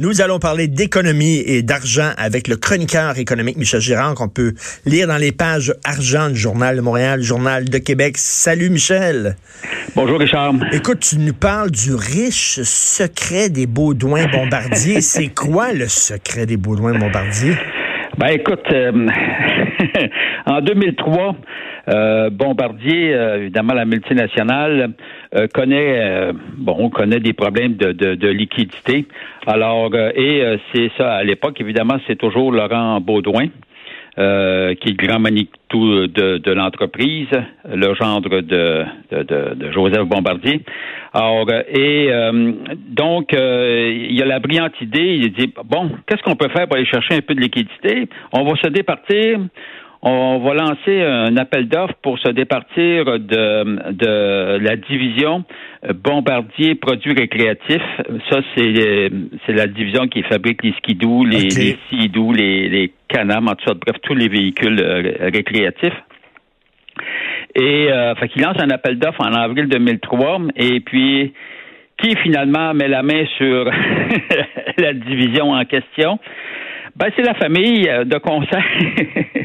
Nous allons parler d'économie et d'argent avec le chroniqueur économique Michel Girard qu'on peut lire dans les pages argent du Journal de Montréal, Journal de Québec. Salut Michel. Bonjour Richard. Écoute, tu nous parles du riche secret des Baudouins Bombardier. C'est quoi le secret des Baudouins Bombardier? Ben écoute, euh, en 2003, euh, Bombardier, euh, évidemment la multinationale, euh, connaît bon, on connaît des problèmes de, liquidité. Alors et c'est ça à l'époque, évidemment, c'est toujours Laurent Baudouin. qui est le grand Manitou de, de l'entreprise, le gendre de, de, de, Joseph Bombardier. Alors, et donc, il a la brillante idée, il dit, bon, qu'est-ce qu'on peut faire pour aller chercher un peu de liquidité? On va se départir on va lancer un appel d'offres pour se départir de, de la division Bombardier Produits récréatifs. Ça, c'est, c'est la division qui fabrique les skidoo, les, okay. les les, les canams, en tout cas, bref, tous les véhicules euh, récréatifs. Et euh, fait qu'il lance un appel d'offres en avril 2003 et puis qui finalement met la main sur la division en question? Ben, c'est la famille de concert.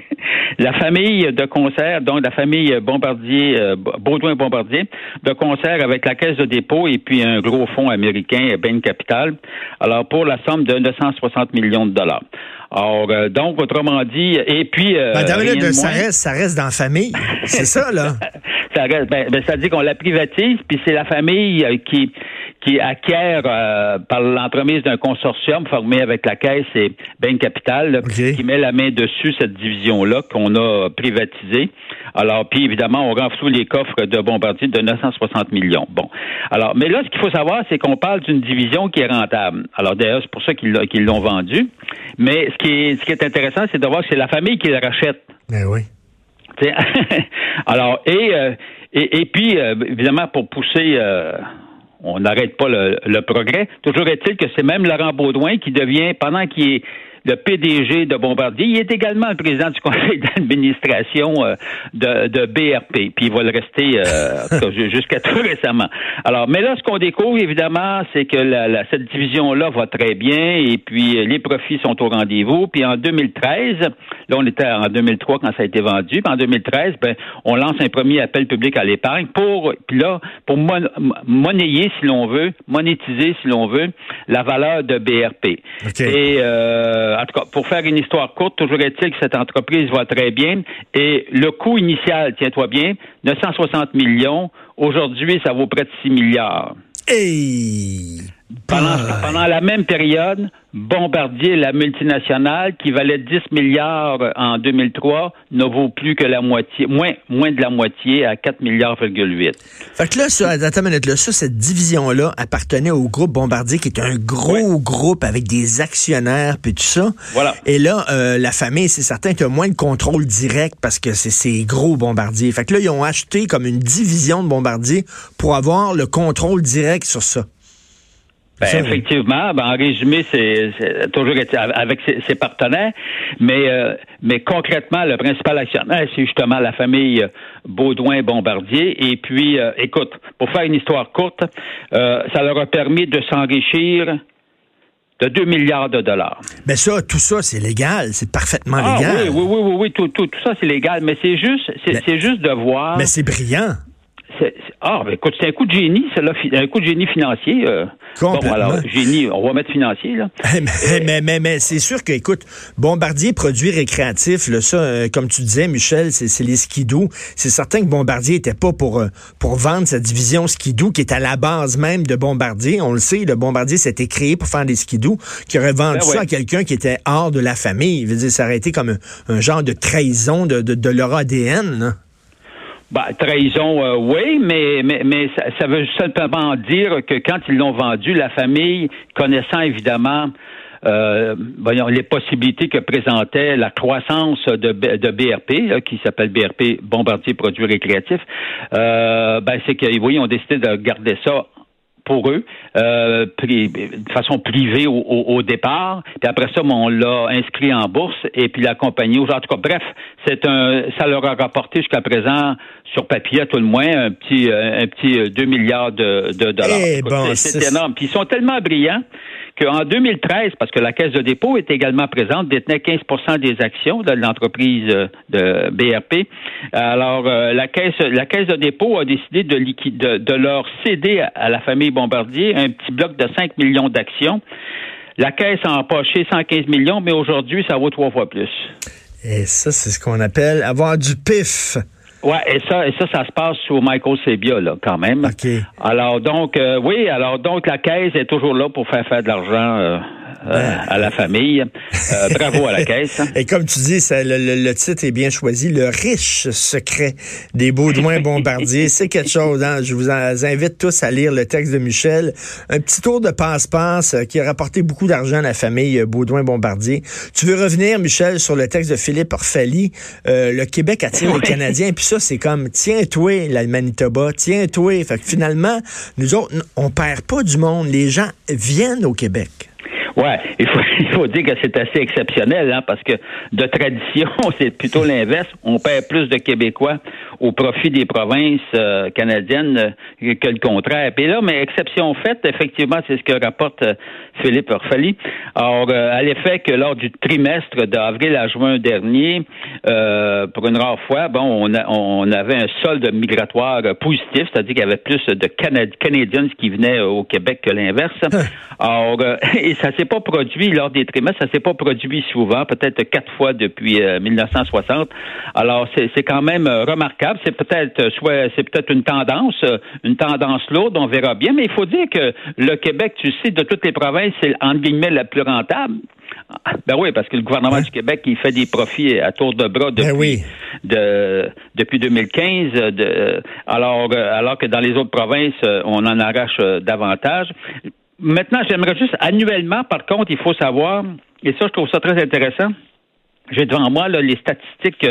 la famille de concert, donc la famille Bombardier, euh, Baudouin-Bombardier, de concert avec la Caisse de dépôt et puis un gros fonds américain, Bain Capital, alors pour la somme de 960 millions de dollars. Alors, euh, donc, autrement dit, et puis... Euh, ben, ça, reste, ça reste dans la famille, c'est ça, là? ça reste, ben, ben, ça dit qu'on la privatise, puis c'est la famille euh, qui qui acquiert euh, par l'entremise d'un consortium formé avec la Caisse et Bain Capital, qui met la main dessus cette division-là qu'on a privatisée. Alors, puis évidemment, on renfloue les coffres de Bombardier de 960 millions. Bon. Alors, mais là, ce qu'il faut savoir, c'est qu'on parle d'une division qui est rentable. Alors, d'ailleurs, c'est pour ça qu'ils l'ont vendue. Mais ce qui est, ce qui est intéressant, c'est de voir que c'est la famille qui la rachète. Ben oui. alors, et, euh, et, et, puis, euh, évidemment, pour pousser on n'arrête pas le, progrès. Toujours est-il que c'est même Laurent Baudouin qui devient, pendant qu'il est le PDG de Bombardier. Il est également le président du conseil d'administration euh, de, de, BRP, puis il va le rester euh, jusqu'à tout récemment. Alors, mais là, ce qu'on découvre, évidemment, c'est que la, cette division-là va très bien, et puis euh, les profits sont au rendez-vous. Puis en 2013, là, on était en 2003 quand ça a été vendu, puis en 2013, ben, on lance un premier appel public à l'épargne pour, puis là, pour monnayer, si l'on veut, monétiser, si l'on veut, la valeur de BRP. Et euh, en tout cas, pour faire une histoire courte, toujours est-il que cette entreprise va très bien. Et le coût initial, tiens-toi bien, 960 millions. Aujourd'hui, ça vaut près de 6 milliards. Et pendant, pendant la même période, Bombardier, la multinationale, qui valait 10 milliards en 2003, ne vaut plus que la moitié, moins, moins de la moitié, à 4 milliards, Fait que là, ça, attends une minute, là, ça, cette division-là appartenait au groupe Bombardier, qui est un gros groupe avec des actionnaires, puis tout ça. Voilà. Et là, euh, la famille, c'est certain qu'il y a moins de contrôle direct parce que c'est ces gros Bombardier. Fait que là, ils ont acheté comme une division de Bombardier pour avoir le contrôle direct sur ça. Ben, effectivement, ben, en résumé, c'est toujours avec ses, partenaires, mais euh, mais concrètement, le principal actionnaire, c'est justement la famille euh, Baudouin-Bombardier. Et puis, euh, écoute, pour faire une histoire courte, ça leur a permis de s'enrichir de 2 milliards de dollars. Mais ben, ça, tout ça, c'est légal, c'est parfaitement ah, légal. Oui, oui, oui, oui, tout, tout, tout ça, c'est légal, mais c'est juste, c'est juste de voir. Mais c'est brillant. Ah, ben écoute, c'est un coup de génie, c'est un coup de génie financier. Euh. Bon, alors, génie, on va mettre financier, là. mais, mais, mais, c'est sûr que, écoute, Bombardier produit récréatif, là, ça, euh, comme tu disais, Michel, c'est les skidoo. C'est certain que Bombardier était pas pour, euh, pour vendre sa division skidoo, qui est à la base même de Bombardier. On le sait, le Bombardier s'était créé pour faire des skidoo, qui aurait vendu ben ça à quelqu'un qui était hors de la famille. Il veut dire, ça aurait été comme un, genre de trahison de, de, de leur ADN, là. Bah, trahison, euh, oui, mais, mais, mais ça, veut simplement dire que quand ils l'ont vendu, la famille, connaissant évidemment euh, les possibilités que présentait la croissance de, de BRP, qui s'appelle BRP Bombardier Produits Récréatifs, euh, ben, c'est qu'ils oui, ont décidé de garder ça pour eux, euh, de façon privée au, départ. Puis après ça, on l'a inscrit en bourse et puis la compagnie. En tout cas, bref, c'est un, ça leur a rapporté jusqu'à présent sur papier à tout le moins un petit, un petit 2 milliards de, de dollars. Eh bon, c'est énorme. Puis ils sont tellement brillants qu'en 2013, parce que la Caisse de dépôt est également présente, détenait 15% des actions de l'entreprise euh, de BRP. Alors, euh, la Caisse, la Caisse de dépôt a décidé de, de, de leur céder à la famille Bombardier un petit bloc de 5 millions d'actions. La Caisse a empoché 115 millions, mais aujourd'hui, ça vaut trois fois plus. Et ça, c'est ce qu'on appelle avoir du pif. Ouais, et ça, et ça, ça se passe sous Michael Sebia, là, quand même. OK. Alors donc, euh, oui, alors donc la caisse est toujours là pour faire faire de l'argent euh, euh, à la famille. Euh, bravo à la caisse. Et comme tu dis, ça, le, titre est bien choisi, le riche secret des Baudouin Bombardier. C'est quelque chose. Hein? Je vous invite tous à lire le texte de Michel. Un petit tour de passe-passe euh, qui a rapporté beaucoup d'argent à la famille Baudouin Bombardier. Tu veux revenir, Michel, sur le texte de Philippe Orphalie? le Québec attire les Canadiens. Puis ça, c'est comme tiens-toi, la Manitoba, tiens-toi. Fait que finalement, nous autres, on perd pas du monde. Les gens viennent au Québec. Ouais, il faut, il faut dire que c'est assez exceptionnel, hein, parce que de tradition, c'est plutôt l'inverse. On perd plus de Québécois au profit des provinces euh, canadiennes euh, que le contraire. Et là, mais exception faite, effectivement, c'est ce que rapporte euh, Philippe Orphalie. Alors, à l'effet que lors du trimestre d'avril à juin dernier, pour une rare fois, bon, on, on avait un solde migratoire positif, c'est-à-dire qu'il y avait plus de Canadiens qui venaient au Québec que l'inverse. Alors, et ça s'est pas produit lors des trimestres, ça s'est pas produit souvent, peut-être quatre fois depuis 1960. Alors, c'est quand même remarquable c'est peut-être euh, soit c'est peut-être une tendance, euh, une tendance lourde, on verra bien, mais il faut dire que le Québec, tu sais, de toutes les provinces, c'est entre guillemets la plus rentable. Ben oui, parce que le gouvernement du Québec, il fait des profits à tour de bras ben depuis, de, depuis 2015, de, alors, euh, alors que dans les autres provinces, on en arrache davantage. Maintenant, j'aimerais juste, annuellement, par contre, il faut savoir, et ça, je trouve ça très intéressant, j'ai devant moi là, les statistiques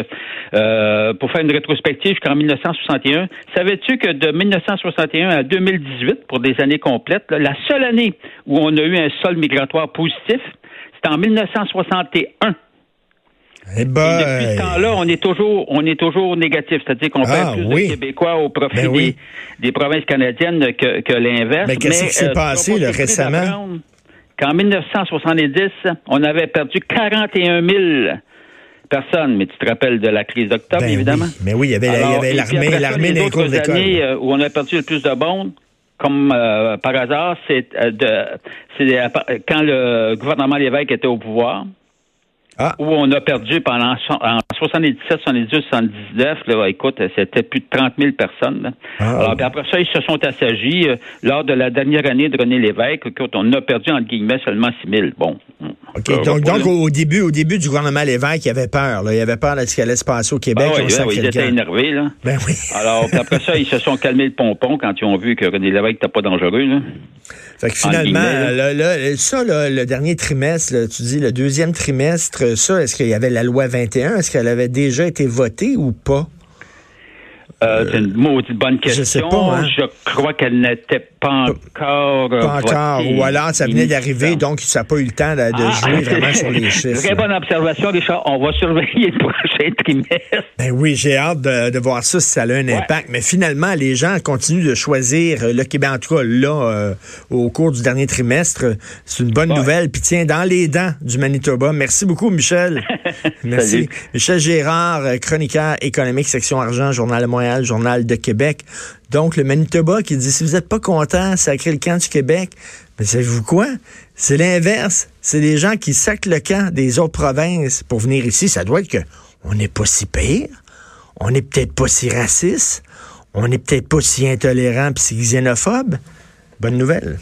euh, pour faire une rétrospective jusqu'en 1961. Savais-tu que de 1961 à 2018, pour des années complètes, la seule année où on a eu un sol migratoire positif, c'était en 1961. Eh ben, Et depuis ce temps-là, on est toujours, on est toujours négatif, c'est-à-dire qu'on perd ah, plus de Québécois au profit ben des, provinces canadiennes que, que l'inverse. Mais qu'est-ce qui s'est euh, passé récemment? qu'en 1970, on avait perdu 41 000 personnes, mais tu te rappelles de la crise d'octobre, ben évidemment? Mais oui, il y avait, l'armée, l'armée les autres années euh, où on a perdu le plus de monde, comme euh, par hasard, c'est euh, quand le gouvernement Lévesque était au pouvoir. Ah. Où on a perdu pendant en 77, 78, 79, là, écoute, c'était plus de 30 000 personnes. Ah. Alors, puis après ça, ils se sont assagis. Euh, lors de la dernière année de René Lévesque, écoute, on a perdu, entre guillemets, seulement 6 000. Bon. OK, donc, donc au, début, au début du gouvernement Lévesque, il avait peur. Là. Il avait peur de ce qui allait se passer au Québec. Ben oui, ben oui, ils étaient énervés. Là. Ben oui. Alors, puis après ça, ils se sont calmés le pompon quand ils ont vu que René Lévesque n'était pas dangereux. Là. Fait que finalement, là, ça, le dernier trimestre, tu dis le deuxième trimestre, ça, est-ce qu'il y avait la loi 21? Est-ce qu'elle avait déjà été votée ou pas? Euh, c'est une maudite bonne question. Je sais pas. Hein. Je crois qu'elle n'était pas encore. Pas encore. Ou alors, ça venait d'arriver, donc ça n'a pas eu le temps de, ah, jouer vraiment sur les chiffres. Très bonne observation, Richard. On va surveiller le prochain trimestre. Ben oui, j'ai hâte de, voir ça si ça a un impact. Mais finalement, les gens continuent de choisir le Québec, en tout cas, là, euh, au cours du dernier trimestre. C'est une bonne nouvelle. Puis tiens, dans les dents du Manitoba. Merci beaucoup, Michel. Merci. Michel Gérard, chroniqueur économique, section argent, Journal de Journal de Québec. Donc, le Manitoba qui dit, si vous n'êtes pas content, sacrez le camp du Québec. Mais savez-vous quoi? C'est l'inverse. C'est les gens qui sacrent le camp des autres provinces pour venir ici. Ça doit être que on n'est pas si pire. On n'est peut-être pas si raciste. On n'est peut-être pas si intolérant et si xénophobe. Bonne nouvelle.